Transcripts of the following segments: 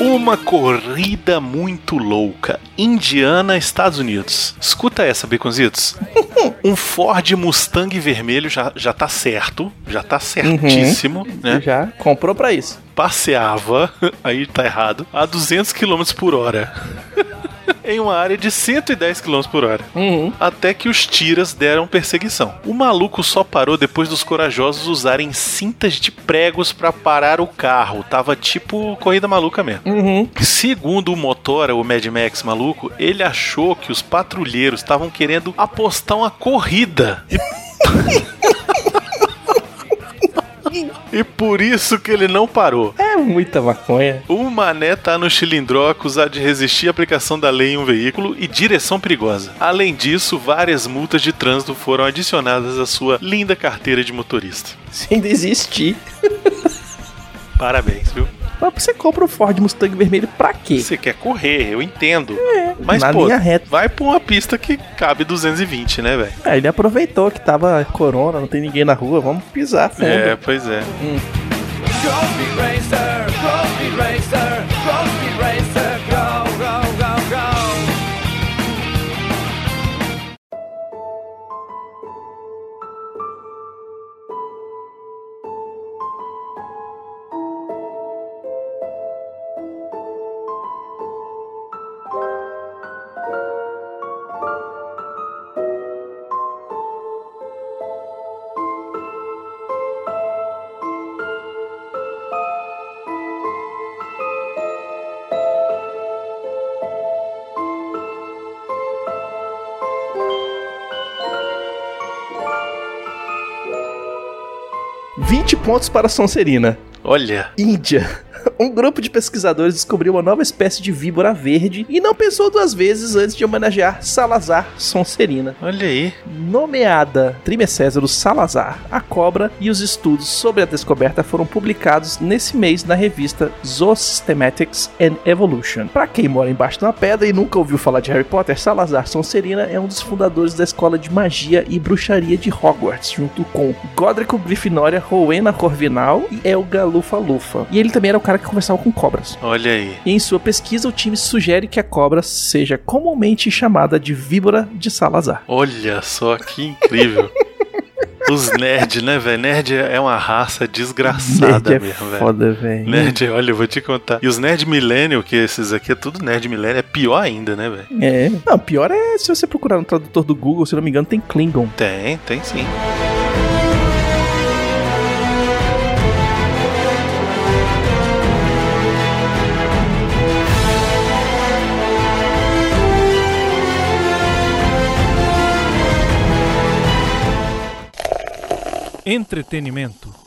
Uma corrida muito louca. Indiana, Estados Unidos. Escuta essa, baconzitos. um Ford Mustang vermelho já, já tá certo. Já tá certíssimo, né? Já comprou pra isso. Passeava, aí tá errado, a 200 km por hora. Em uma área de 110 km por hora. Uhum. Até que os tiras deram perseguição. O maluco só parou depois dos corajosos usarem cintas de pregos para parar o carro. Tava tipo corrida maluca mesmo. Uhum. Segundo o Motora, o Mad Max maluco, ele achou que os patrulheiros estavam querendo apostar uma corrida. E... Por isso que ele não parou. É muita maconha. O mané tá no chilindró acusado de resistir à aplicação da lei em um veículo e direção perigosa. Além disso, várias multas de trânsito foram adicionadas à sua linda carteira de motorista. Se ainda existir. Parabéns, viu? Mas você compra o Ford Mustang vermelho pra quê? Você quer correr, eu entendo. É, Mas, na pô, linha reta. vai pra uma pista que cabe 220, né, velho? É, ele aproveitou que tava corona, não tem ninguém na rua, vamos pisar fundo. É, pois é. Speed Racer, Go Racer, Go Racer, pontos para Sonserina. Olha, Índia. Um grupo de pesquisadores descobriu uma nova espécie de víbora verde e não pensou duas vezes antes de homenagear Salazar Sonserina. olha aí. Nomeada Trimecésaro Salazar, a cobra e os estudos sobre a descoberta foram publicados nesse mês na revista Zoosystematics and Evolution. Para quem mora embaixo de uma pedra e nunca ouviu falar de Harry Potter, Salazar Sonserina é um dos fundadores da escola de magia e bruxaria de Hogwarts, junto com Godric Grifinória, Rowena Corvinal e Elga Lufa-Lufa. E ele também era o cara que conversava com cobras. Olha aí. E em sua pesquisa, o time sugere que a cobra seja comumente chamada de víbora de Salazar. Olha só que incrível. Os nerd, né, velho? Nerd é uma raça desgraçada Nerd é mesmo, velho. foda, velho. Nerd, olha, eu vou te contar. E os nerd millennial, que esses aqui é tudo nerd millennial, é pior ainda, né, velho? É. Não, pior é se você procurar no tradutor do Google, se não me engano, tem Klingon. Tem, tem sim. Entretenimento.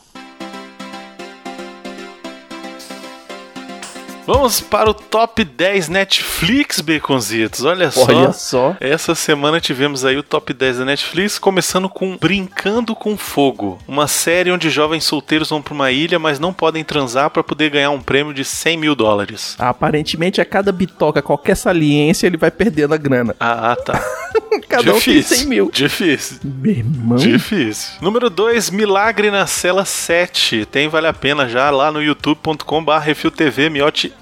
Vamos para o top 10 Netflix, Baconzitos. Olha só. Olha só. Essa semana tivemos aí o top 10 da Netflix, começando com Brincando com Fogo, uma série onde jovens solteiros vão para uma ilha, mas não podem transar para poder ganhar um prêmio de 100 mil dólares. Aparentemente, a cada bitoca, qualquer saliência, ele vai perdendo a grana. Ah, tá. Cada um tem Difícil. 100 mil. Difícil. Meu irmão. Difícil. Número 2, Milagre na Cela 7. Tem Vale a Pena já lá no youtube.com.br Refil TV.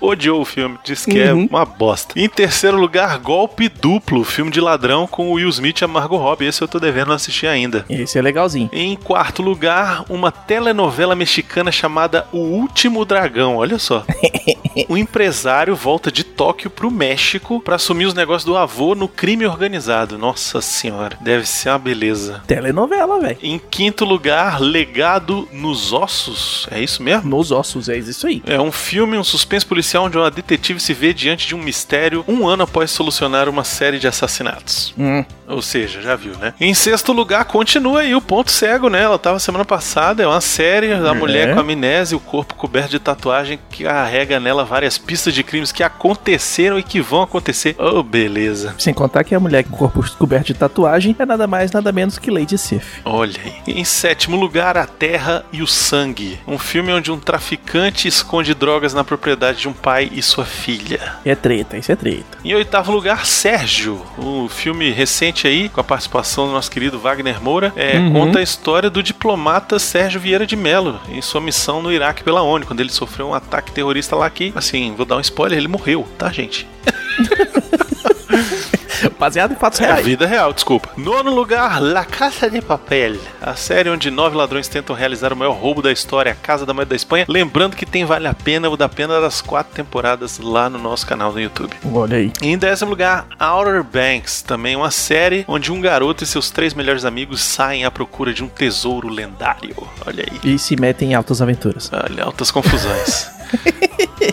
Odiou o filme, diz que é Uhum. uma bosta. Em terceiro lugar, Golpe Duplo, filme de ladrão com o Will Smith e a Margot Robbie. Esse eu tô devendo assistir ainda. Esse é legalzinho. Em quarto lugar, uma telenovela mexicana chamada O Último Dragão. Olha só. um empresário volta de Tóquio pro México pra assumir os negócios do avô no crime organizado. Nossa senhora, deve ser uma beleza. Telenovela, velho. Em quinto lugar, Legado nos Ossos. É isso mesmo? Nos ossos, é isso aí. É um filme, um suspense policial onde uma detetive se vê diante de um mistério um ano após solucionar uma série de assassinatos. Hum. Ou seja, já viu, né? Em sexto lugar, continua aí o ponto cego, né? Ela tava semana passada, é uma série da mulher com amnésia e o corpo coberto de tatuagem que carrega nela várias pistas de crimes que aconteceram e que vão acontecer. Oh, beleza. Sem contar que a mulher com o corpo coberto de tatuagem é nada mais, nada menos que Lady Sif. Olha aí. Em sétimo lugar, A Terra e o Sangue. Um filme onde um traficante esconde drogas na propriedade de um pai e sua filha. É treta, isso é treta. Em oitavo lugar, Sérgio, o filme recente aí, com a participação do nosso querido Wagner Moura, é, Uhum. conta a história do diplomata Sérgio Vieira de Mello em sua missão no Iraque pela ONU, quando ele sofreu um ataque terrorista lá que, assim, vou dar um spoiler, ele morreu, tá, gente? Baseado em fatos É a reais. vida real, desculpa. Nono lugar, La Casa de Papel. A série onde nove ladrões tentam realizar o maior roubo da história, a Casa da Moeda da Espanha. Lembrando que tem Vale a Pena, o da pena das quatro temporadas lá no nosso canal no YouTube. Olha aí. Em décimo lugar, Outer Banks, também uma série onde um garoto e seus três melhores amigos saem à procura de um tesouro lendário. Olha aí. E se metem em altas aventuras. Olha, altas confusões.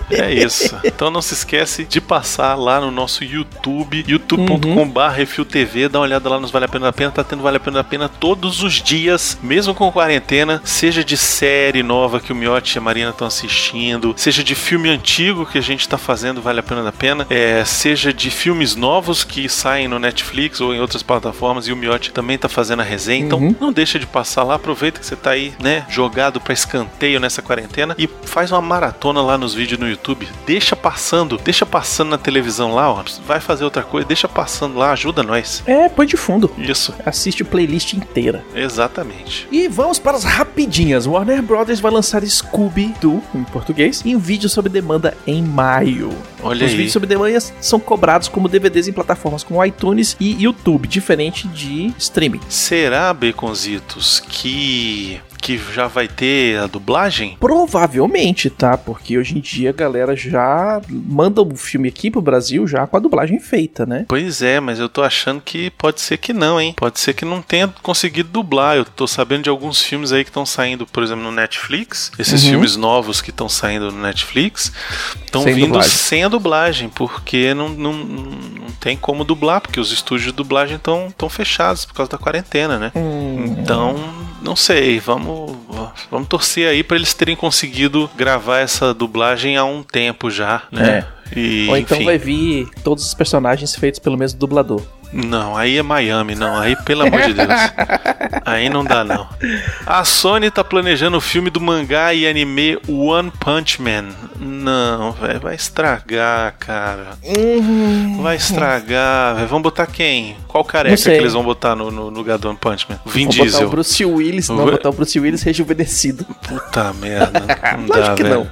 É isso. Então não se esquece de passar lá no nosso YouTube, youtube.com.br RefilTV, dá uma olhada lá nos Vale a Pena da Pena, tá tendo Vale a Pena da Pena todos os dias, mesmo com quarentena, seja de série nova que o Miotti e a Marina estão assistindo, seja de filme antigo que a gente tá fazendo Vale a Pena da Pena, é, seja de filmes novos que saem no Netflix ou em outras plataformas e o Miotti também tá fazendo a resenha, então Uhum. não deixa de passar lá, aproveita que você tá aí, né, jogado pra escanteio nessa quarentena e faz uma maratona lá nos vídeos no YouTube. Deixa passando, deixa passando na televisão lá, ó. Vai fazer outra coisa, deixa passando lá, ajuda nós. É, põe de fundo. Isso, Assiste a playlist inteira. exatamente. E vamos para as rapidinhas. Warner Brothers vai lançar Scooby-Doo, em português, em vídeo sob demanda em maio. Olha Os aí. vídeos sob demanda são cobrados como DVDs em plataformas como iTunes e YouTube, diferente de streaming. Será, Baconzitos, que que já vai ter a dublagem? Provavelmente, tá? Porque hoje em dia a galera já manda o filme aqui pro Brasil já com a dublagem feita, né? Pois é, mas eu tô achando que pode ser que não, hein? Pode ser que não tenha conseguido dublar. Eu tô sabendo de alguns filmes aí que estão saindo, por exemplo, no Netflix. Esses Uhum. filmes novos que estão saindo no Netflix estão vindo dublagem. sem a dublagem, porque não, não, não tem como dublar, porque os estúdios de dublagem estão fechados por causa da quarentena, né? Hum. Então, não sei, vamos, vamos torcer aí pra eles terem conseguido gravar essa dublagem há um tempo já, né? E, É. Ou então enfim. vai vir todos os personagens feitos pelo mesmo dublador. Não, aí é Miami, não. Aí, pelo amor de Deus. Aí não dá, não. A Sony tá planejando o filme do mangá e anime One Punch Man. Não, velho, vai estragar, cara. Vai estragar, velho. Vamos botar quem? Qual careca Não que eles vão botar no, no lugar do One Punch Man? Vin Vou botar Diesel. o Bruce Willis, não, Vai- botar o Bruce Willis rejuvenescido. Puta merda. Não dá, que velho. Não.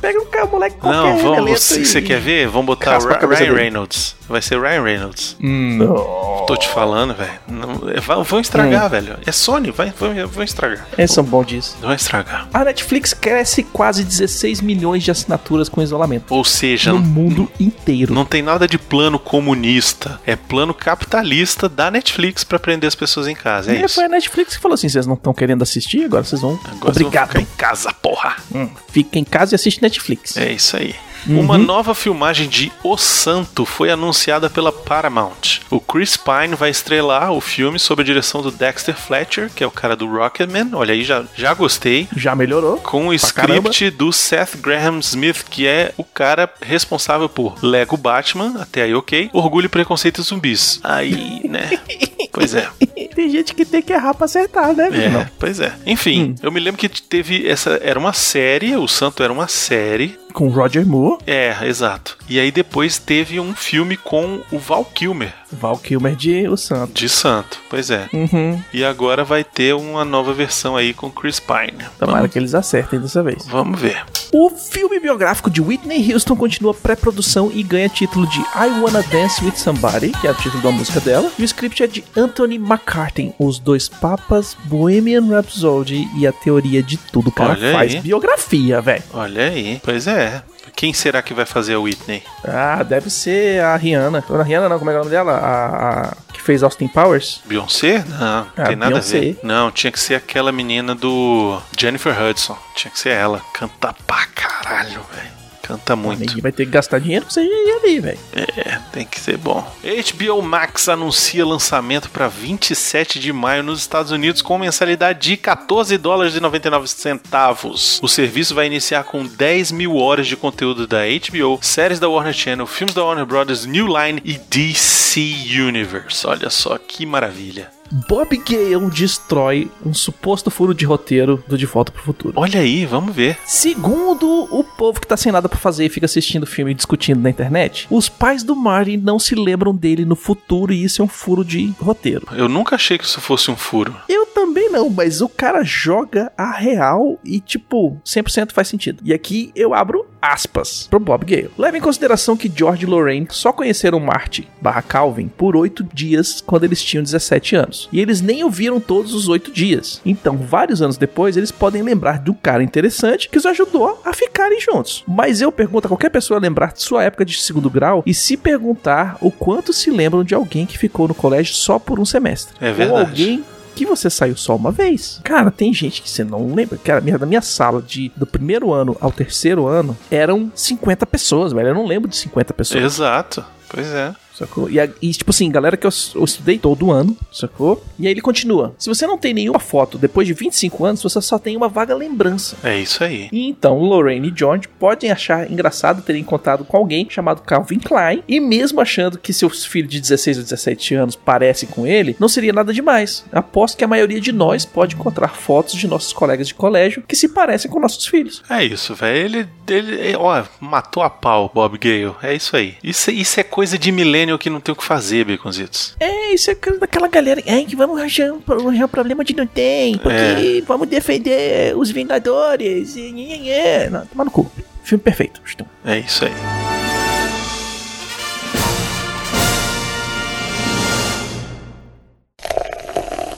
Pega um cara, moleque qualquer, Não, vamos. relento Você, quer ver? Vamos botar Ryan dele. Reynolds. Vai ser Ryan Reynolds. Não. Tô te falando, velho. Não- é, Vão vão Hum. estragar, velho. É Sony, vai, vão, vão estragar. Eles são bons disso. Vão estragar. A Netflix cresce quase 16 milhões de assinaturas com isolamento. Ou seja, No não, mundo inteiro. não tem nada de plano comunista. É plano capitalista da Netflix pra prender as pessoas em casa. É E isso. foi a Netflix que falou assim: vocês não estão querendo assistir, agora vocês vão. Agora vocês vão Obrigado. ficar em casa, porra. Hum, fica em casa e assiste Netflix. É isso aí. Uhum. Uma nova filmagem de O Santo foi anunciada pela Paramount. O Chris Pine vai estrelar o filme sob a direção do Dexter Fletcher, que é o cara do Rocketman. Olha aí, já, já gostei. Já melhorou. Com o script do Seth Graham Smith, que é o cara responsável por Lego Batman, até aí ok, Orgulho, Preconceito e Zumbis. Aí, né? Pois é. Tem gente que tem que errar pra acertar, né? É, Não. pois é. Enfim, Hum. eu me lembro que teve essa. Era uma série, o Santo era uma série. Com Roger Moore, É, exato. E aí depois teve um filme com o Val Kilmer, Val Kilmer de O Santo. de Santo. Pois é. Uhum. E agora vai ter uma nova versão aí com Chris Pine. Tomara Vamos, que eles acertem dessa vez. vamos ver. O filme biográfico de Whitney Houston continua pré-produção e ganha título de I Wanna Dance With Somebody, que é o título da música dela. E o script é de Anthony McCartney, Os Dois Papas, Bohemian Rhapsody e a Teoria de Tudo. O cara Olha faz aí. biografia, velho. Olha aí. Pois é. Quem será que vai fazer a Whitney? Ah, deve ser a Rihanna. Não, a Rihanna não, como é é o nome dela? A, a- que fez Austin Powers? Beyoncé? Não, não Ah, tem nada Beyoncé. a ver. Não, tinha que ser aquela menina do Jennifer Hudson. Tinha que ser ela. Canta pra caralho, velho. Canta muito. Vai ter que gastar dinheiro pra você ir ali, velho. É, tem que ser bom. HBO Max anuncia lançamento para 27 de maio nos Estados Unidos com mensalidade de 14 dólares e 99 centavos. O serviço vai iniciar com 10 mil horas de conteúdo da HBO, séries da Warner Channel, filmes da Warner Brothers, New Line e DC Universe. Olha só que maravilha. Bob Gale destrói um suposto furo de roteiro do De Volta pro Futuro. Olha aí, vamos ver. Segundo o povo que tá sem nada pra fazer e fica assistindo o filme e discutindo na internet, os pais do Marty não se lembram dele no futuro e isso é um furo de roteiro. Eu nunca achei que isso fosse um furo. Eu também não, mas o cara joga a real e, tipo, 100% faz sentido. E aqui eu abro aspas pro Bob Gale. Leve em consideração que George e Lorraine só conheceram Marty barra Calvin por oito dias quando eles tinham 17 anos. E eles nem o viram todos os oito dias. Então, vários anos depois, eles podem lembrar do cara interessante que os ajudou a ficarem juntos. Mas eu pergunto a qualquer pessoa lembrar de sua época de segundo grau e se perguntar o quanto se lembram de alguém que ficou no colégio só por um semestre. É Ou verdade. alguém que você saiu só uma vez. Cara, tem gente que você não lembra. Cara, minha, da minha sala, de, do primeiro ano ao terceiro ano, eram 50 pessoas, velho. Eu não lembro de 50 pessoas. Exato. Pois é. Sacou? E, e, tipo assim, galera que eu, eu estudei todo ano, sacou? E aí ele continua. Se você não tem nenhuma foto depois de 25 anos, você só tem uma vaga lembrança. É isso aí. E então, Lorraine e George podem achar engraçado terem encontrado com alguém chamado Calvin Klein, e mesmo achando que seus filhos de 16 ou 17 anos parecem com ele, não seria nada demais. Aposto que a maioria de nós pode encontrar fotos de nossos colegas de colégio que se parecem com nossos filhos. É isso, velho. Ele, ele, ó, matou a pau, Bob Gale. É isso aí. Isso, isso é coisa de millennial que não tem o que fazer, Baconzitos. É, isso é coisa daquela galera. É, que vamos arranjar um, arranjar um problema de não tem, porque vamos defender os Vingadores. E, e, e. Não, toma no cu. Filme perfeito. É isso aí.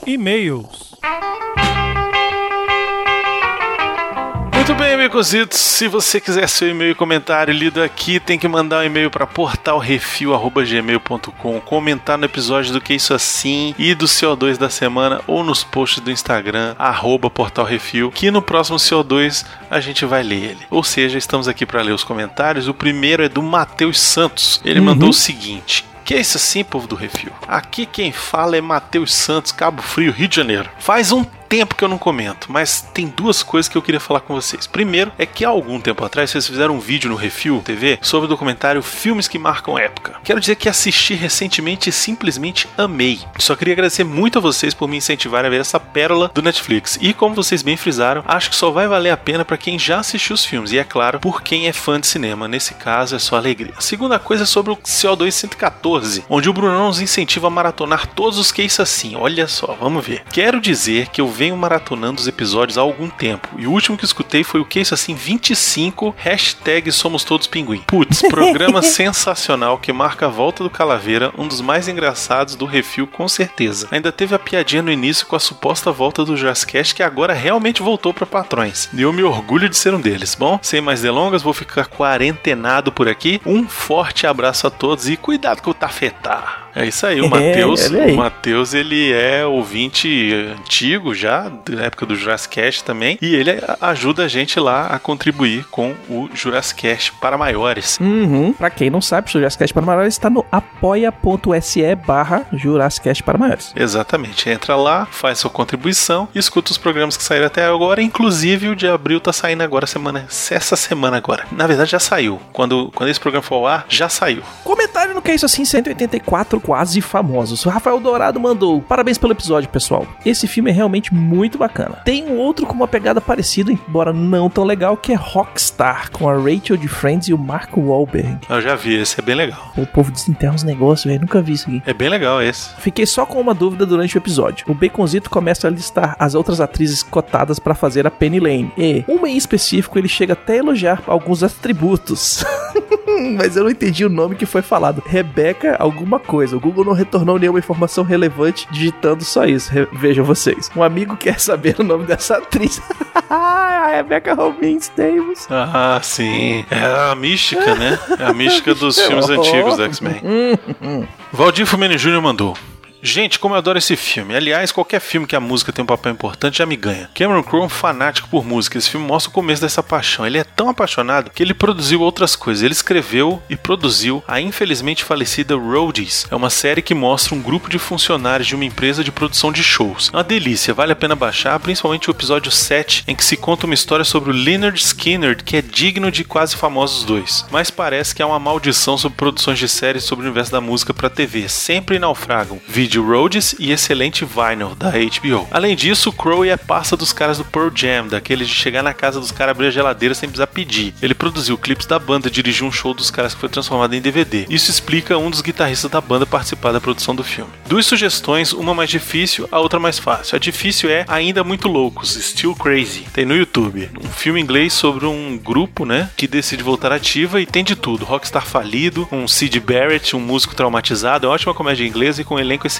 E-mails. Baconzitos. Se você quiser seu e-mail e comentário lido aqui, tem que mandar um e-mail para portalrefil.gmail.com, comentar no episódio do Que Isso Assim e do CO2 da semana ou nos posts do Instagram, arroba portalrefil, que no próximo CO2 a gente vai ler ele. Ou seja, estamos aqui para ler os comentários. O primeiro é do Matheus Santos. Ele mandou o seguinte. Que é isso assim, povo do Refil? Aqui quem fala é Matheus Santos, Cabo Frio, Rio de Janeiro. Faz um tempo que eu não comento, mas tem duas coisas que eu queria falar com vocês. Primeiro é que há algum tempo atrás vocês fizeram um vídeo no Refil TV sobre o documentário Filmes que Marcam Época. Quero dizer que assisti recentemente e simplesmente amei. Só queria agradecer muito a vocês por me incentivarem a ver essa pérola do Netflix. E como vocês bem frisaram, acho que só vai valer a pena para quem já assistiu os filmes. E é claro, por quem é fã de cinema. Nesse caso é só alegria. A segunda coisa é sobre o CO2 114, onde o Brunão nos incentiva a maratonar todos os que isso assim. Olha só, vamos ver. Quero dizer que eu venho maratonando os episódios há algum tempo. E o último que escutei foi o que isso assim 25, hashtag Somos Todos Pinguim. Putz, programa sensacional que marca a volta do Calaveira, um dos mais engraçados do Refil, com certeza. Ainda teve a piadinha no início com a suposta volta do Jazzcast, que agora realmente voltou para patrões. E eu me orgulho de ser um deles. Bom, sem mais delongas, vou ficar quarentenado por aqui. Um forte abraço a todos e cuidado com o tafetá. É isso aí, o É, Matheus, aí. o Matheus, ele é ouvinte antigo já, da época do Jurassic também, e ele ajuda a gente lá a contribuir com o Jurassic para maiores. Uhum. Pra quem não sabe, o Jurassic para Maiores está no apoia.se barra Jurassic para Maiores. Exatamente, entra lá, faz sua contribuição escuta os programas que saíram até agora, inclusive o de abril tá saindo agora semana, essa semana agora. Na verdade já saiu. Quando, quando esse programa for ao ar, já saiu. Comentário no Que é Isso Assim 184, quase famosos. O Rafael Dourado mandou: Parabéns pelo episódio, pessoal. Esse filme é realmente muito bacana. Tem um outro com uma pegada parecida, embora não tão legal, que é Rockstar, com a Rachel de Friends e o Mark Wahlberg. Eu já vi, esse é bem legal. O povo desenterra uns negócios, velho. Nunca vi isso aqui. É bem legal esse. Fiquei só com uma dúvida durante o episódio. O Baconzito começa a listar as outras atrizes cotadas pra fazer a Penny Lane. E, uma em específico, ele chega até a elogiar alguns atributos. Mas eu não entendi o nome que foi falado. Rebeca alguma coisa. O Google não retornou nenhuma informação relevante digitando só isso. Re- Vejam vocês. Um amigo quer saber o nome dessa atriz. a Rebecca Robbins Davis. Ah, sim. É a mística, né? É a mística dos filmes Oh. antigos do X-Men. Valdir Fumeni Jr. mandou. Gente, como eu adoro esse filme. Aliás, qualquer filme que a música tem um papel importante já me ganha. Cameron Crowe é um fanático por música. Esse filme mostra o começo dessa paixão. Ele é tão apaixonado que ele produziu outras coisas. Ele escreveu e produziu a infelizmente falecida Roadies. É uma série que mostra um grupo de funcionários de uma empresa de produção de shows. É uma delícia, vale a pena baixar, principalmente o episódio 7, em que se conta uma história sobre o Leonard Skinner, que é digno de quase famosos dois. Mas parece que há uma maldição sobre produções de séries sobre o universo da música para TV. Sempre naufragam. Vídeo Roadies e excelente Vinyl, da HBO. Além disso, Crowe é parça dos caras do Pearl Jam, daqueles de chegar na casa dos caras, abrir a geladeira sem precisar pedir. Ele produziu clipes da banda, dirigiu um show dos caras que foi transformado em DVD. Isso explica um dos guitarristas da banda participar da produção do filme. Duas sugestões, uma mais difícil, a outra mais fácil. A difícil é Ainda Muito Loucos, Still Crazy. Tem no YouTube. Um filme inglês sobre um grupo, né, que decide voltar ativa e tem de tudo. Rockstar falido, um Sid Barrett, um músico traumatizado, é uma ótima comédia inglesa e com um elenco excelente.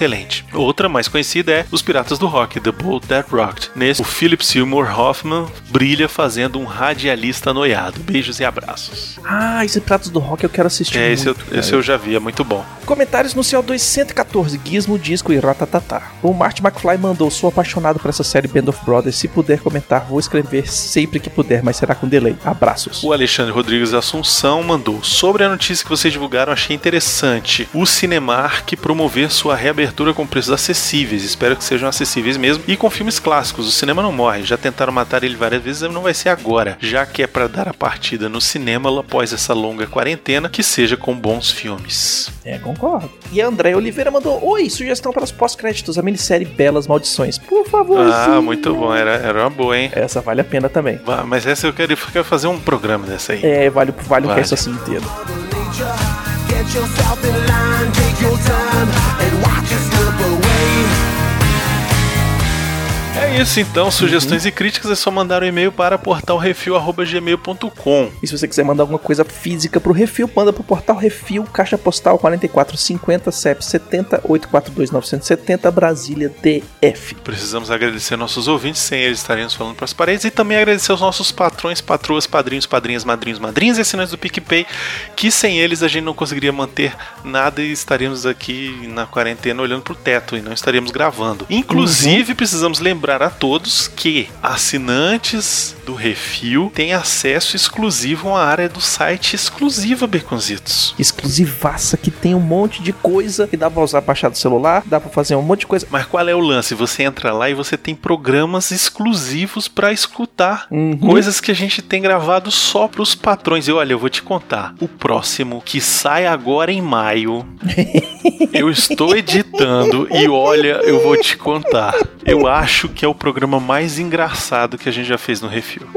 Outra mais conhecida é Os Piratas do Rock, The Boat That Rocked. Nesse, o Philip Seymour Hoffman brilha fazendo um radialista noiado. Beijos e abraços. Ah, esse Pratos do Rock eu quero assistir. É, esse, eu, muito, esse eu já vi, é muito bom. Comentários no CO2 114, Gizmo, Disco e Ratatatá. O Marty McFly mandou: Sou apaixonado por essa série Band of Brothers. Se puder comentar, vou escrever sempre que puder, mas será com delay. Abraços. O Alexandre Rodrigues Assunção mandou: Sobre a notícia que vocês divulgaram, achei interessante. O Cinemark promover sua reabertura com preços acessíveis. Espero que sejam acessíveis mesmo. E com filmes clássicos. O cinema não morre. Já tentaram matar ele várias vezes, não vai ser agora. Já que é para dar a partida no cinema após essa longa quarentena, que seja com bons filmes. É, concordo. E a André Oliveira mandou: Oi, sugestão para os pós-créditos, a minissérie Belas Maldições. Por favor. Ah, muito bom. Era, era uma boa, hein? Essa vale a pena também. Mas essa eu quero, eu quero fazer um programa dessa aí. É, vale, vale, o Vale. cast assim inteiro. Get yourself in line, take your time, and watch É isso então. Sugestões e críticas é só mandar um e-mail para portalrefil.gmail.com. E se você quiser mandar alguma coisa física pro Refil, manda pro portal Refil, caixa postal 4450 CEP 70 842 970 Brasília DF. Precisamos agradecer nossos ouvintes, sem eles estaremos falando para as paredes, e também agradecer aos nossos patrões, patroas, padrinhos, padrinhas, madrinhos, madrinhas e assinantes do PicPay, que sem eles a gente não conseguiria manter nada e estaríamos aqui na quarentena olhando pro teto e não estaríamos gravando. Inclusive, precisamos lembrar a todos que assinantes do Refil têm acesso exclusivo a uma área do site exclusiva, Beconzitos. Exclusivaça que tem um monte de coisa que dá pra usar baixar do celular, dá pra fazer um monte de coisa. Mas qual é o lance? Você entra lá e você tem programas exclusivos pra escutar. Uhum. Coisas que a gente tem gravado só pros patrões. E olha, eu vou te contar. O próximo, que sai agora em maio, eu estou editando e olha, eu vou te contar. Eu acho que é o programa mais engraçado que a gente já fez no Refil.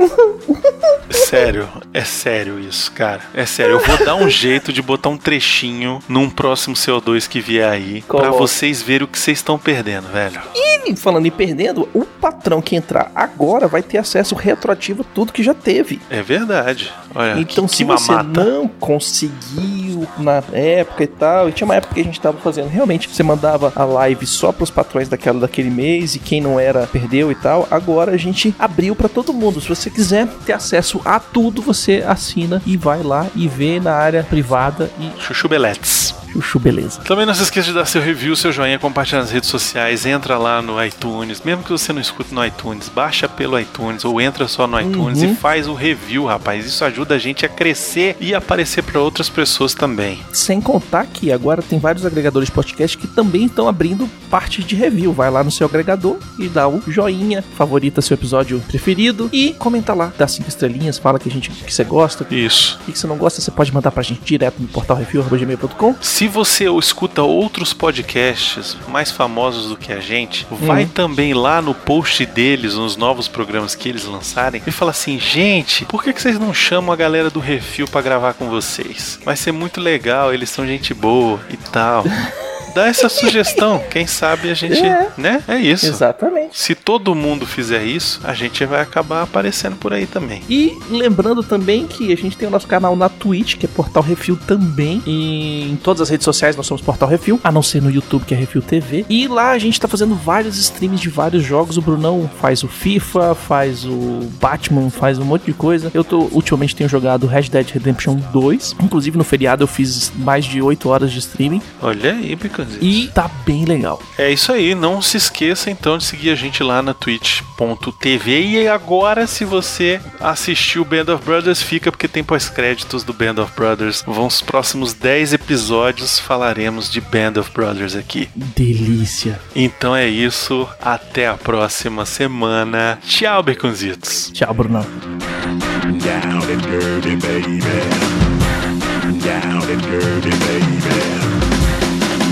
Sério, é sério isso, cara. É sério. Eu vou dar um jeito de botar um trechinho num próximo CO2 que vier aí pra Coloca. vocês verem o que vocês estão perdendo, velho. E falando em perdendo, o patrão que entrar agora vai ter acesso retroativo a tudo que já teve. É verdade. Olha, Então, que, se que você mamata. não conseguiu na época e tal, e tinha uma época que a gente tava fazendo, realmente, você mandava a live só pros patrões daquela, daquele mês, e quem não era, perdeu e tal. Agora a gente abriu pra todo mundo. Se você quiser ter acesso a tudo, você assina e vai lá e vê na área privada e Chuchu Beletes. Chuchu, beleza. Também não se esqueça de dar seu review, seu joinha, compartilhar nas redes sociais, entra lá no iTunes, mesmo que você não escute no iTunes, baixa pelo iTunes ou entra só no iTunes Uhum. e faz o review, rapaz. Isso ajuda a gente a crescer e aparecer para outras pessoas também. Sem contar que agora tem vários agregadores de podcast que também estão abrindo parte de review. Vai lá no seu agregador e dá o joinha, favorita seu episódio preferido e comenta lá, dá cinco estrelinhas, fala que a gente que você gosta, Isso. o que você não gosta, você pode mandar pra gente direto no portal review.gmail.com. Se você escuta outros podcasts mais famosos do que a gente, vai também lá no post deles, nos novos programas que eles lançarem, e fala assim: gente, por que, que vocês não chamam a galera do Refil pra gravar com vocês? Vai ser muito legal, eles são gente boa e tal. Dá essa sugestão, quem sabe a gente. É. Né? É isso. Exatamente. Se todo mundo fizer isso, a gente vai acabar aparecendo por aí também. E lembrando também que a gente tem o nosso canal na Twitch, que é Portal Refil também. E em todas as redes sociais nós somos Portal Refil, a não ser no YouTube, que é Refil TV. E lá a gente tá fazendo vários streams de vários jogos. O Brunão faz o FIFA, faz o Batman, faz um monte de coisa. Eu tô ultimamente tenho jogado Red Dead Redemption 2. Inclusive no feriado eu fiz mais de 8 horas de streaming. Olha aí, Picositos. Canzitos? E tá bem legal. É isso aí, não se esqueça então de seguir a gente lá na twitch.tv e agora se você assistiu Band of Brothers, fica porque tem pós-créditos do Band of Brothers. Vão os próximos 10 episódios falaremos de Band of Brothers aqui. Delícia. Então é isso, até a próxima semana. Tchau, Beconzitos. Tchau, Brunão. Down and dirty, baby. Down and dirty, baby.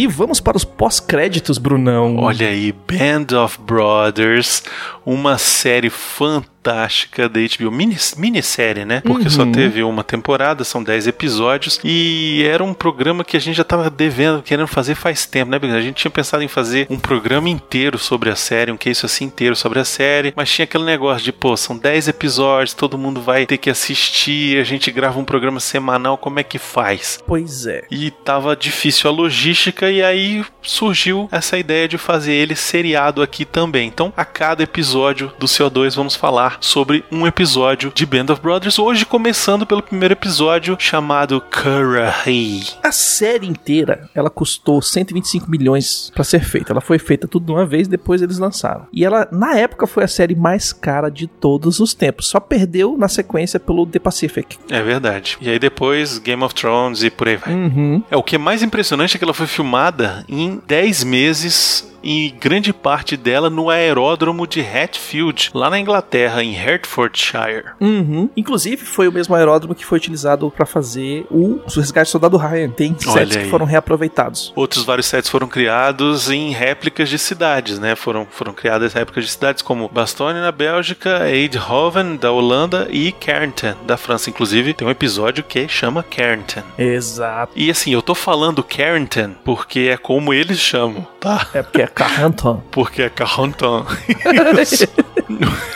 E vamos para os pós-créditos, Brunão. Olha aí, Band of Brothers, uma série fantástica da HBO, Mini, minissérie, né? Porque só teve uma temporada, são 10 episódios, e era um programa que a gente já tava devendo, querendo fazer faz tempo, né? Porque a gente tinha pensado em fazer um programa inteiro sobre a série, um case assim inteiro sobre a série, mas tinha aquele negócio de, pô, são 10 episódios, todo mundo vai ter que assistir, a gente grava um programa semanal, como é que faz? Pois é. E tava difícil a logística, e aí surgiu essa ideia de fazer ele seriado aqui também. Então, a cada episódio do CO2, vamos falar sobre um episódio de Band of Brothers. Hoje, começando pelo primeiro episódio chamado Curry. A série inteira, ela custou 125 milhões pra ser feita. Ela foi feita tudo de uma vez, depois eles lançaram. E ela, na época, foi a série mais cara de todos os tempos. Só perdeu na sequência pelo The Pacific. É verdade. E aí depois Game of Thrones e por aí vai. Uhum. É, o que é mais impressionante é que ela foi filmada em 10 meses e grande parte dela no aeródromo de Hatfield, lá na Inglaterra, em Hertfordshire. Uhum. Inclusive, foi o mesmo aeródromo que foi utilizado pra fazer o Resgate do Soldado Ryan. Tem Olha sets aí. que foram reaproveitados. Outros vários sets foram criados em réplicas de cidades, né? Foram, foram criadas réplicas de cidades como Bastogne na Bélgica, Eindhoven da Holanda e Carrington da França. Inclusive, tem um episódio que chama Carrington. Exato. E assim, eu tô falando Carrington porque é como eles chamam, tá? É porque é Carranton. Porque é Carrington.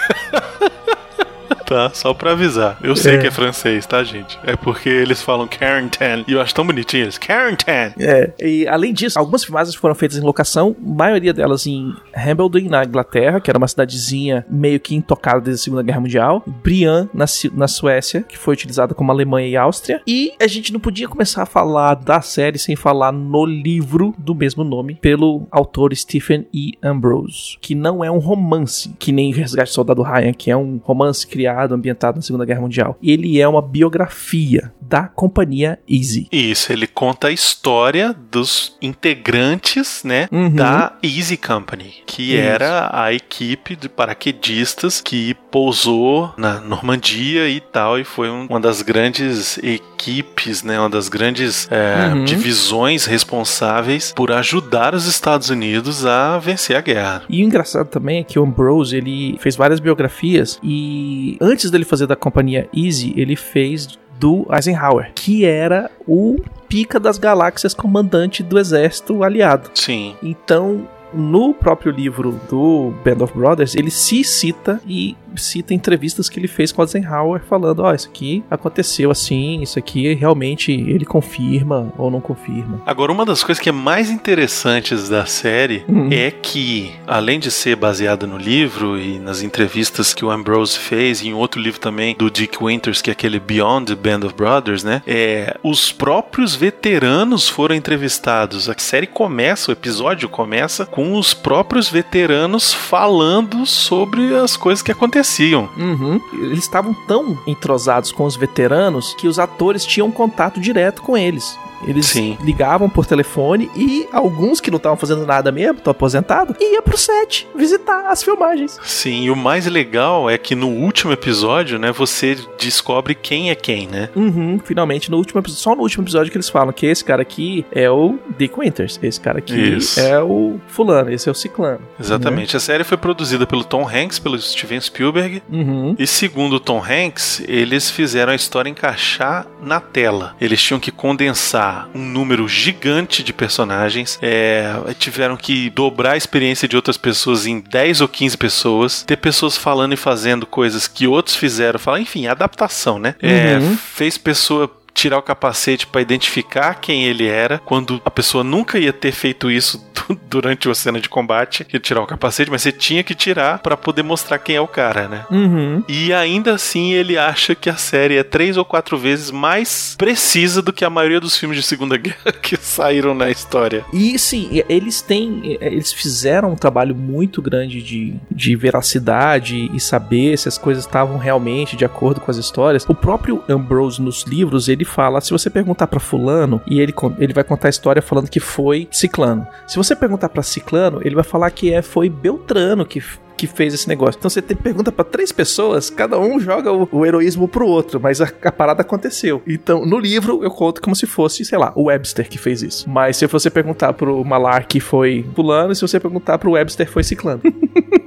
Tá, só pra avisar. Eu sei É. que é francês, tá, gente? É porque eles falam Carrington. E eu acho tão bonitinho eles. Carrington! É, e além disso, algumas filmagens foram feitas em locação, maioria delas em Hambledon, na Inglaterra, que era uma cidadezinha meio que intocada desde a Segunda Guerra Mundial, Brian, na, na Suécia, que foi utilizada como Alemanha e Áustria, e a gente não podia começar a falar da série sem falar no livro do mesmo nome, pelo autor Stephen E. Ambrose, que não é um romance, que nem Resgate do Soldado Ryan, que é um romance criado, ambientado na Segunda Guerra Mundial. Ele é uma biografia da companhia Easy. Isso, ele conta a história dos integrantes, né, Uhum. da Easy Company, que Isso. era a equipe de paraquedistas que pousou na Normandia e tal, e foi um- uma das grandes equipes, né, uma das grandes é, Uhum. divisões responsáveis por ajudar os Estados Unidos a vencer a guerra. E o engraçado também é que o Ambrose, ele fez várias biografias e antes dele fazer da companhia Easy, ele fez do Eisenhower, que era o pica das galáxias comandante do exército aliado. Sim, Então, no próprio livro do Band of Brothers, ele se cita e cita entrevistas que ele fez com Eisenhower falando, ó, isso aqui aconteceu assim, isso aqui realmente ele confirma ou não confirma. Agora, uma das coisas que é mais interessantes da série Uhum. é que, além de ser baseada no livro e nas entrevistas que o Ambrose fez, e em outro livro também do Dick Winters, que é aquele Beyond the Band of Brothers, né? É, os próprios veteranos foram entrevistados. A série começa, o episódio começa com os próprios veteranos falando sobre as coisas que aconteciam. Uhum. Eles estavam tão entrosados com os veteranos que os atores tinham contato direto com eles. Eles Sim. ligavam por telefone e alguns que não estavam fazendo nada mesmo, estão aposentados, ia pro set visitar as filmagens. Sim, e o mais legal é que no último episódio, né, você descobre quem é quem, né? Uhum, finalmente, no último episódio, só no último episódio que eles falam que esse cara aqui é o Dick Winters, esse cara aqui Isso. é o fulano, esse é o ciclano. Exatamente. A série foi produzida pelo Tom Hanks, pelo Steven Spielberg. Uhum. E segundo o Tom Hanks, eles fizeram a história encaixar na tela. Eles tinham que condensar criar um número gigante de personagens, é, tiveram que dobrar a experiência de outras pessoas em 10 ou 15 pessoas, ter pessoas falando e fazendo coisas que outros fizeram, falar, enfim, adaptação, né? É, Uhum. fez pessoa tirar o capacete pra identificar quem ele era, quando a pessoa nunca ia ter feito isso du- durante uma cena de combate, ia tirar o capacete, mas você tinha que tirar pra poder mostrar quem é o cara, né? Uhum. E ainda assim ele acha que a série é três ou quatro vezes mais precisa do que a maioria dos filmes de Segunda Guerra que saíram na história. E sim, eles têm. e- Eles fizeram um trabalho muito grande de, de veracidade e saber se as coisas estavam realmente de acordo com as histórias. O próprio Ambrose nos livros, ele fala: se você perguntar pra Fulano, e ele, ele vai contar a história falando que foi Ciclano. Se você perguntar pra Ciclano, ele vai falar que é, foi Beltrano que. Que fez esse negócio. Então você tem, pergunta pra três pessoas, cada um joga o, o heroísmo pro outro, mas a, a parada aconteceu. Então, no livro, eu conto como se fosse, sei lá, o Webster que fez isso. Mas se você perguntar pro Malar que foi fulano, e se você perguntar pro Webster foi ciclano.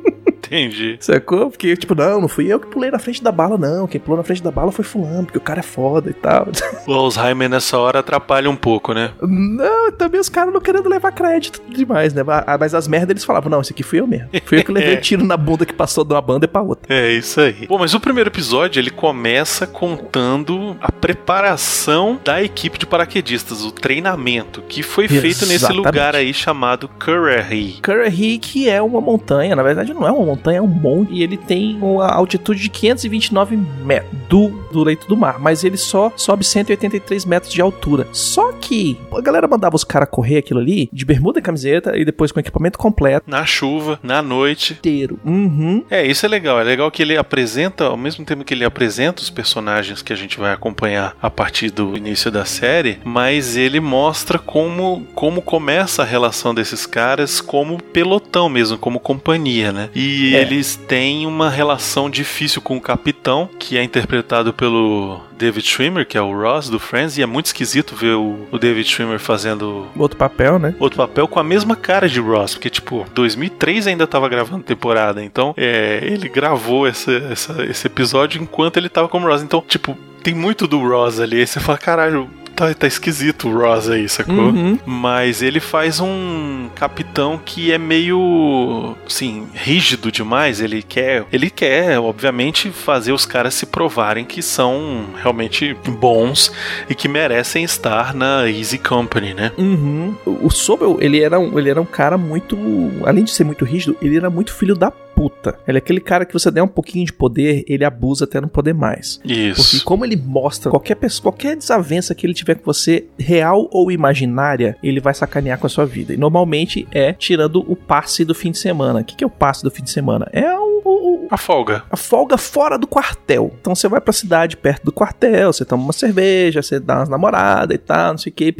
Entendi. Sacou? Porque, tipo, não, não fui eu que pulei na frente da bala, não. Quem pulou na frente da bala foi fulano, porque o cara é foda e tal. O Alzheimer nessa hora atrapalha um pouco, né? não, também os caras não querendo levar crédito demais, né? Mas- Mas as merdas eles falavam, não, esse aqui fui eu mesmo. Fui eu que levei É. tiro na bunda que passou de uma banda e pra outra. É isso aí. Bom, mas o primeiro episódio ele começa contando a preparação da equipe de paraquedistas, o treinamento que foi feito nesse Exatamente. lugar aí chamado Currahee. Currahee, que é uma montanha, na verdade não é uma montanha, é um monte, e ele tem uma altitude de 529 metros do, do leito do mar, mas ele só sobe 183 metros de altura. Só que a galera mandava os caras correr aquilo ali, de bermuda e camiseta, e depois com equipamento completo. Na chuva, na noite. Inteiro. Uhum. É, isso é legal. É legal que ele apresenta, ao mesmo tempo que ele apresenta os personagens que a gente vai acompanhar a partir do início da série, mas ele mostra como, como começa a relação desses caras como pelotão mesmo, como companhia, né? E É. eles têm uma relação difícil com o capitão, que é interpretado pelo David Schwimmer, que é o Ross do Friends, e é muito esquisito ver o, o David Schwimmer fazendo Outro papel, né? outro papel com a mesma cara de Ross, porque, tipo, 2003 ainda tava gravando temporada, então é, ele gravou essa, essa- esse episódio enquanto ele tava como Ross. Então, tipo, tem muito do Ross ali, aí você fala, caralho. Tá, tá esquisito o Ross aí, sacou? Uhum. Mas ele faz um capitão que é meio, assim, rígido demais. Ele quer, ele quer, obviamente, fazer os caras se provarem que são realmente bons e que merecem estar na Easy Company, né? Uhum. O Sobel, ele era, um, ele era um cara muito. Além de ser muito rígido, ele era muito filho da puta. Ele é aquele cara que você der um pouquinho de poder, ele abusa até não poder mais. Porque Isso. como ele mostra qualquer pessoa, qualquer desavença que ele tiver com você, real ou imaginária, ele vai sacanear com a sua vida. E normalmente é tirando o passe do fim de semana. O que, que é o passe do fim de semana? É o, o- A folga. a folga fora do quartel. Então você vai pra cidade perto do quartel, você toma uma cerveja, você dá umas namoradas e tal, não sei o que.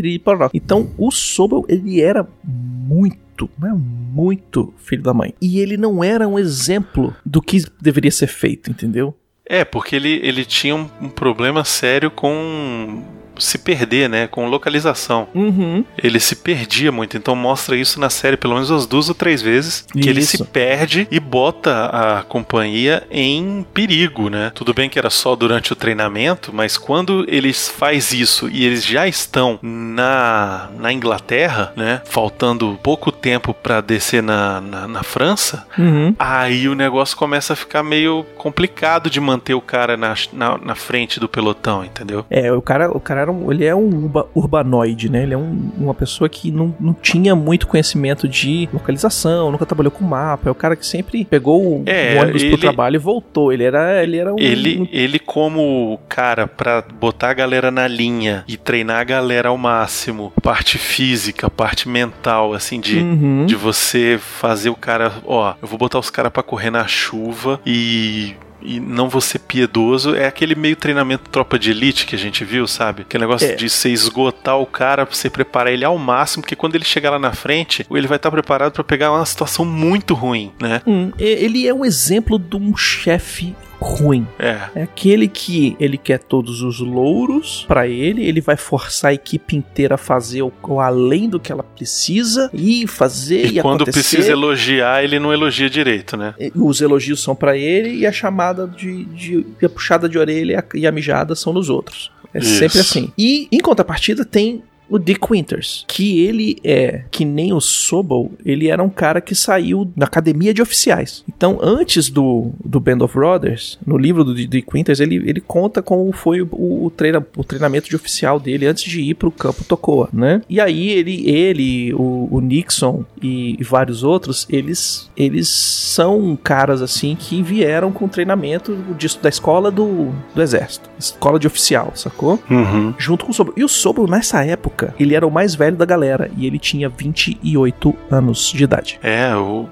Então o Sobel, ele era muito, mas muito filho da mãe. E ele não era um exemplo do que deveria ser feito, entendeu? É, porque ele, ele tinha um, um problema sério com se perder, né? Com localização. Uhum. Ele se perdia muito, então mostra isso na série pelo menos umas duas ou três vezes, que ele Isso. se perde e bota a companhia em perigo, né? Tudo bem que era só durante o treinamento, mas quando eles faz isso e eles já estão na, na Inglaterra, né? Faltando pouco tempo pra descer na, na, na França, Uhum. Aí o negócio começa a ficar meio complicado de manter o cara na, na, na frente do pelotão, entendeu? É, o cara, o cara era um, ele é um urba- urbanoide, né? Ele é um- uma pessoa que não, não tinha muito conhecimento de localização, nunca trabalhou com mapa. É o cara que sempre pegou o É, ônibus ele- pro trabalho e voltou. Ele era, ele era um, Ele, ele como cara pra botar a galera na linha e treinar a galera ao máximo, parte física, parte mental, assim, de, Uhum. de você fazer o cara, ó, eu vou botar os caras pra correr na chuva e e não vou ser piedoso, é aquele meio treinamento tropa de elite que a gente viu, sabe? Aquele negócio É. de você esgotar o cara, pra você preparar ele ao máximo, porque quando ele chegar lá na frente, ele vai estar preparado pra pegar uma situação muito ruim, né? Hum, ele é um exemplo de um chefe ruim. É. É aquele que ele quer todos os louros pra ele, ele vai forçar a equipe inteira a fazer o, o além do que ela precisa e fazer e, E quando acontecer. precisa elogiar, ele não elogia direito, né? Os elogios são pra ele e a chamada de, de a puxada de orelha e a, e a mijada são nos outros. É Isso. sempre assim. E em contrapartida tem o Dick Winters, que ele é, que nem o Sobel, ele era um cara que saiu da academia de oficiais. Então, antes do, do Band of Brothers, no livro do Dick Winters, ele, ele conta como foi o, o, treina, o treinamento de oficial dele antes de ir pro campo Tocoa, né? E aí ele, ele o, o Nixon e, e vários outros, eles, eles são caras assim que vieram com treinamento disso da escola do, do exército, escola de oficial, sacou? Uhum. Junto com o Sobro. E o Sobro, nessa época, ele era o mais velho da galera e ele tinha 28 anos de idade. É, o,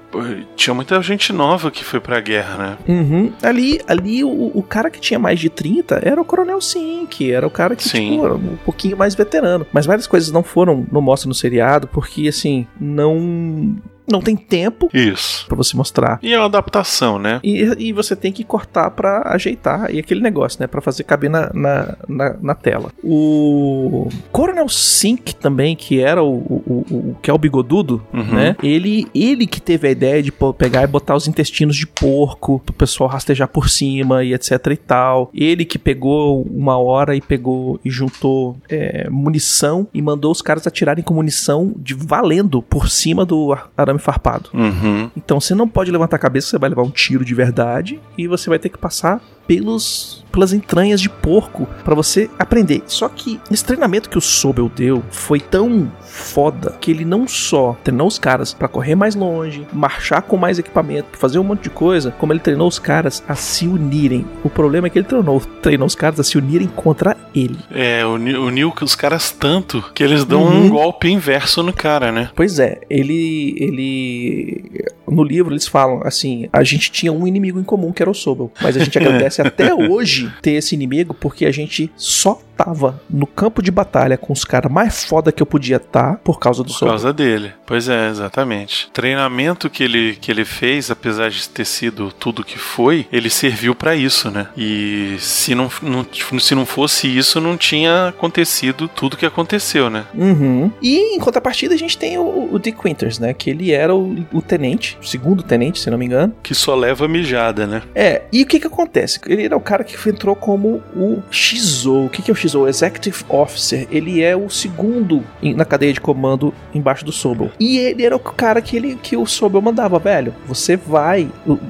tinha muita gente nova que foi pra guerra, né? Uhum. Ali, ali o, o cara que tinha mais de 30 era o Coronel Sink, era o cara que Sim. tipo, era um pouquinho mais veterano. Mas várias coisas não foram, não mostram no seriado, porque assim, não não tem tempo Isso. pra você mostrar. E é uma adaptação, né? E, e você tem que cortar pra ajeitar e aquele negócio, né? Pra fazer caber na, na, na, na tela. O Coronel Sink também, que era o, o, o- o que é o bigodudo, Uhum. né? Ele, ele que teve a ideia de pegar e botar os intestinos de porco pro pessoal rastejar por cima e etc e tal. Ele que pegou uma hora e pegou e juntou é, munição e mandou os caras atirarem com munição de valendo por cima do ar- arame farpado. Uhum. Então você não pode levantar a cabeça, você vai levar um tiro de verdade e você vai ter que passar pelos pelas entranhas de porco pra você aprender. Só que esse treinamento que o Sobel deu foi tão foda que ele não só treinou os caras pra correr mais longe, marchar com mais equipamento, fazer um monte de coisa, como ele treinou os caras a se unirem. O problema é que ele treinou, treinou os caras a se unirem contra ele. É, uni- uniu os caras tanto que eles dão Uhum. um golpe inverso no cara, né? Pois é, ele ele no livro eles falam assim, a gente tinha um inimigo em comum que era o Sobel, mas a gente agradece até hoje ter esse inimigo porque a gente só tava no campo de batalha com os caras mais foda que eu podia estar por causa do Por Sobel. causa dele. Pois é, exatamente. Treinamento que ele, que ele fez, apesar de ter sido tudo que foi, ele serviu pra isso, né? E se não, não- se não fosse isso, não tinha acontecido tudo que aconteceu, né? Uhum. E em contrapartida a gente tem o, o Dick Winters, né? Que ele era o, o tenente, o segundo tenente, se não me engano. Que só leva mijada, né? É, e o que que acontece? Ele era o cara que entrou como o XO. O que que é o XO? Executive Officer. Ele é o segundo na cadeia de comando embaixo do Sobel. E ele era o cara que, ele, que o Sobel mandava, velho. Você vai o- o-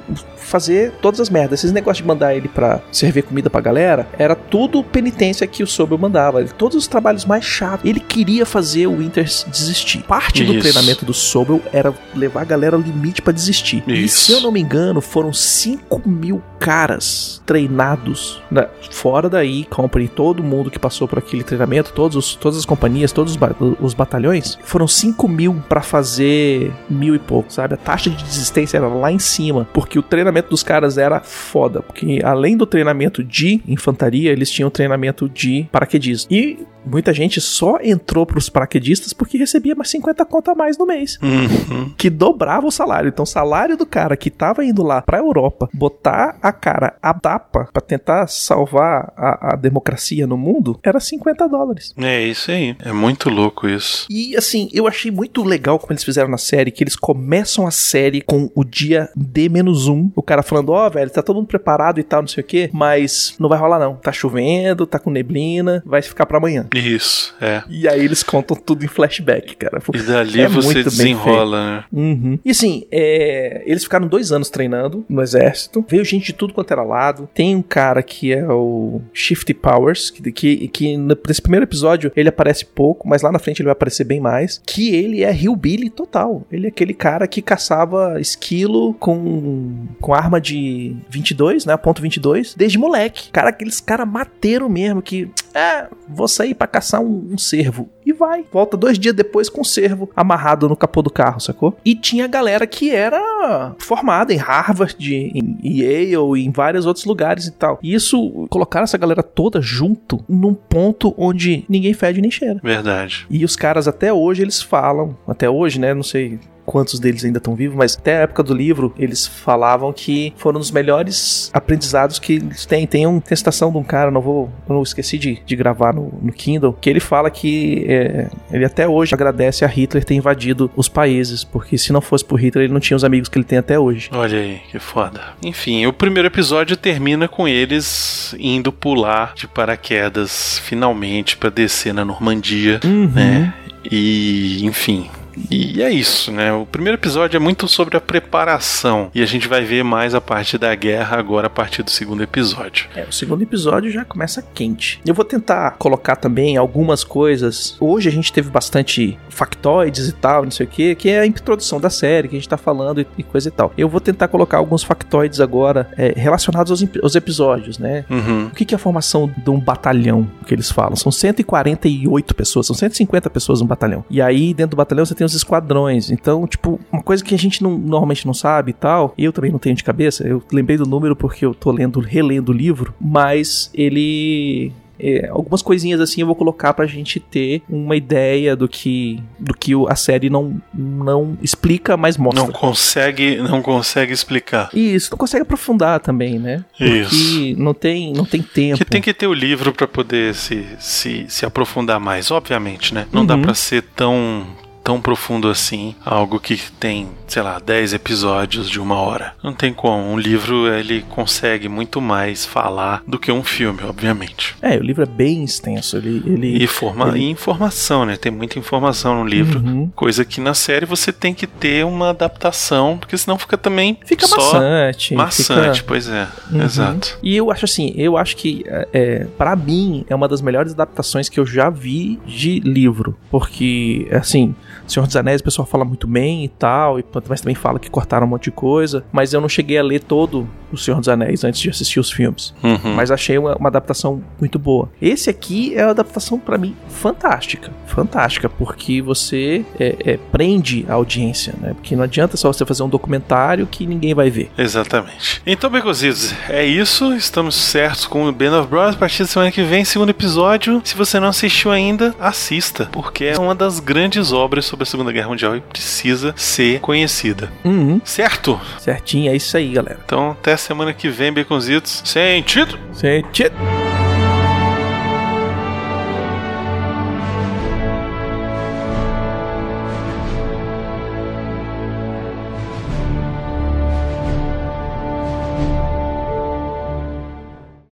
fazer todas as merdas. Esses negócios de mandar ele pra servir comida pra galera, era tudo penitência que o Sobel mandava. Ele- Todos os trabalhos mais chatos. Ele queria fazer o Winters desistir. Parte do Isso. treinamento do Sobel era levar a galera ao limite pra desistir. E Isso. se eu não me engano, foram 5 mil caras treinados né, fora da E-Company, todo mundo que passou por aquele treinamento, todos os- todas as companhias, todos os, ba- os batalhões, foram 5 mil pra fazer mil e pouco, sabe? A taxa de desistência era lá em cima, porque o treinamento dos caras era foda, porque além do treinamento de infantaria, eles tinham treinamento de paraquedismo. E muita gente só entrou pros paraquedistas porque recebia mais 50 conto a mais no mês Uhum. que dobrava o salário. Então, o salário do cara que tava indo lá pra Europa botar a cara a tapa pra tentar salvar a, a democracia no mundo era 50 dólares. É isso aí. É muito louco isso. E assim, eu achei muito legal como eles fizeram na série, que eles começam a série com o dia D-1. O cara falando, ó, velho, tá todo mundo preparado e tal, não sei o quê, mas não vai rolar não. Tá chovendo, tá com neblina, vai ficar pra amanhã. Isso, é. E aí eles contam tudo em flashback, cara. E dali É você desenrola, né? Uhum. E assim, é, eles ficaram dois anos treinando no exército. Veio gente de tudo quanto era lado. Tem um cara que é o Shifty Powers, que, que, que nesse primeiro episódio ele aparece pouco, mas lá na frente ele vai aparecer bem mais. Que ele é Hillbilly total. Ele é aquele cara que caçava esquilo com, com arma de 22, né? Ponto 22, desde moleque. Cara, aqueles caras mateiro mesmo que, é, vou sair pra caçar um, um cervo. E vai. Volta dois dias depois com o cervo amarrado no capô do carro, sacou? E tinha galera que era formada em Harvard, em Yale, em vários outros lugares e tal. E isso, colocaram essa galera toda junto num ponto onde ninguém fede nem cheira. Verdade. E os caras até hoje eles falam, até hoje, né? Não sei quantos deles ainda estão vivos, mas até a época do livro eles falavam que foram os melhores aprendizados que eles têm. Tem uma testação de um cara, não vou, eu não esqueci de, de gravar no, no Kindle, que ele fala que é, ele até hoje agradece a Hitler ter invadido os países, porque se não fosse por Hitler ele não tinha os amigos que ele tem até hoje. Olha aí, que foda. Enfim, o primeiro episódio termina com eles indo pular de paraquedas finalmente pra descer na Normandia, né? E, enfim. E é isso, né? O primeiro episódio é muito sobre a preparação. E a gente vai ver mais a parte da guerra agora a partir do segundo episódio. É, o segundo episódio já começa quente. Eu vou tentar colocar também algumas coisas. Hoje a gente teve bastante factoides e tal, não sei o que, que é a introdução da série, que a gente tá falando e, e coisa e tal. Eu vou tentar colocar alguns factoides agora é, relacionados aos, aos episódios, né? Uhum. O que que é a formação de um batalhão que eles falam? São 148 pessoas, são 150 pessoas no batalhão. E aí, dentro do batalhão, você tem os esquadrões. Então, tipo, uma coisa que a gente não- normalmente não sabe e tal, eu também não tenho de cabeça, eu lembrei do número porque eu tô lendo, relendo o livro, mas ele. é, algumas coisinhas assim eu vou colocar pra gente ter uma ideia do que do que a série não, não explica, mas mostra. Não consegue, não consegue explicar. Isso, não consegue aprofundar também, né? Isso. Não tem, não tem tempo. Que tem que ter o livro pra poder se, se, se aprofundar mais, obviamente, né? Não dá Uhum. pra ser tão tão profundo assim, algo que tem, sei lá, 10 episódios de uma hora. Não tem como. Um livro ele consegue muito mais falar do que um filme, obviamente. É, o livro é bem extenso. Ele, ele... E, forma, ele- e informação, né? Tem muita informação no livro. Uhum. Coisa que na série você tem que ter uma adaptação, porque senão fica também Fica só maçante. maçante. fica- Pois é, Uhum. exato. E eu acho assim, eu acho que é, é, para mim é uma das melhores adaptações que eu já vi de livro, porque assim, Senhor dos Anéis o pessoal fala muito bem e tal, e, mas também fala que cortaram um monte de coisa, mas eu não cheguei a ler todo o Senhor dos Anéis antes de assistir os filmes. Uhum. Mas achei uma, uma adaptação muito boa. Esse aqui é uma adaptação pra mim fantástica, fantástica, porque você é, é, prende a audiência, né? Porque não adianta só você fazer um documentário que ninguém vai ver. Exatamente. Então, Becositos, é isso. Estamos certos com o Band of Brothers. A partir da semana que vem, segundo episódio. Se você não assistiu ainda, assista, porque é uma das grandes obras sobre a Segunda Guerra Mundial e precisa ser conhecida. Uhum, Certo? certinho, é isso aí, galera. Então, até semana que vem, Baconzitos. Sentido! Sentido.